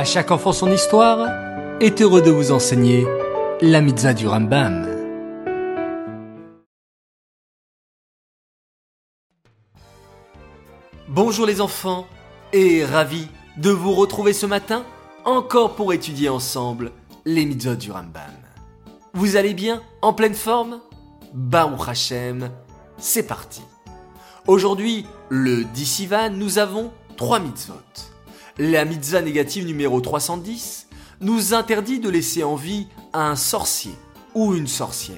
À chaque enfant son histoire est heureux de vous enseigner la mitzvah du Rambam. Bonjour les enfants et ravi de vous retrouver ce matin encore pour étudier ensemble les mitzvahs du Rambam. Vous allez bien En pleine forme? Baruch Hashem, c'est parti. Aujourd'hui, le 10 Sivan, nous avons trois mitzvot. La mitzvah négative numéro 310 nous interdit de laisser en vie un sorcier ou une sorcière.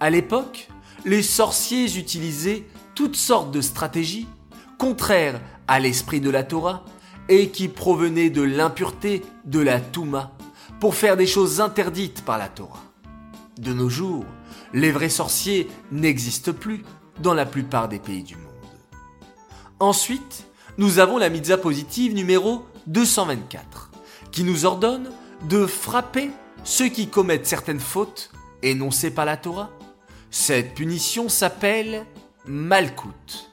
À l'époque, les sorciers utilisaient toutes sortes de stratégies contraires à l'esprit de la Torah et qui provenaient de l'impureté de la Touma pour faire des choses interdites par la Torah. De nos jours, les vrais sorciers n'existent plus dans la plupart des pays du monde. Ensuite, nous avons la mitzvah positive numéro 224, qui nous ordonne de frapper ceux qui commettent certaines fautes énoncées par la Torah. Cette punition s'appelle Malkout.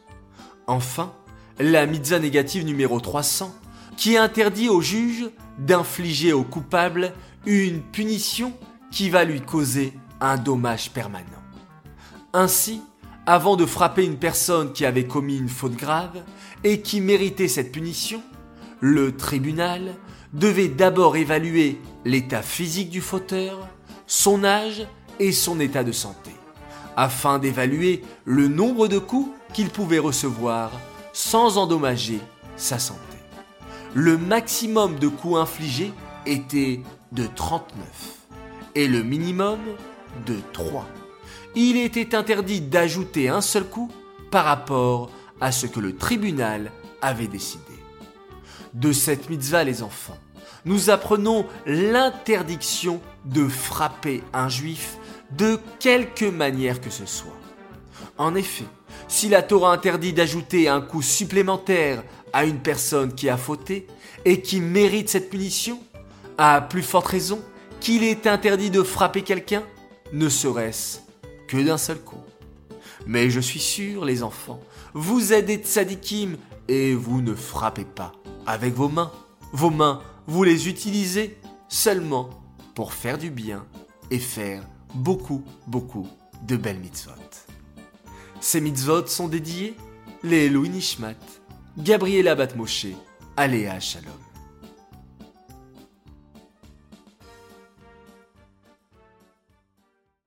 Enfin, la mitzvah négative numéro 300, qui interdit au juge d'infliger au coupable une punition qui va lui causer un dommage permanent. Ainsi, avant de frapper une personne qui avait commis une faute grave et qui méritait cette punition, le tribunal devait d'abord évaluer l'état physique du fauteur, son âge et son état de santé, afin d'évaluer le nombre de coups qu'il pouvait recevoir sans endommager sa santé. Le maximum de coups infligés était de 39 et le minimum de 3. Il était interdit d'ajouter un seul coup par rapport à ce que le tribunal avait décidé. De cette mitzvah, les enfants, nous apprenons l'interdiction de frapper un juif de quelque manière que ce soit. En effet, si la Torah interdit d'ajouter un coup supplémentaire à une personne qui a fauté et qui mérite cette punition, à plus forte raison qu'il est interdit de frapper quelqu'un ne serait-ce que d'un seul coup. Mais je suis sûr, les enfants, vous êtes des tzadikim et vous ne frappez pas avec vos mains. Vos mains, vous les utilisez seulement pour faire du bien et faire beaucoup, beaucoup de belles mitzvot. Ces mitzvot sont dédiés les Louis Nishmat, Gabriela Batmoshe, Aléa Shalom.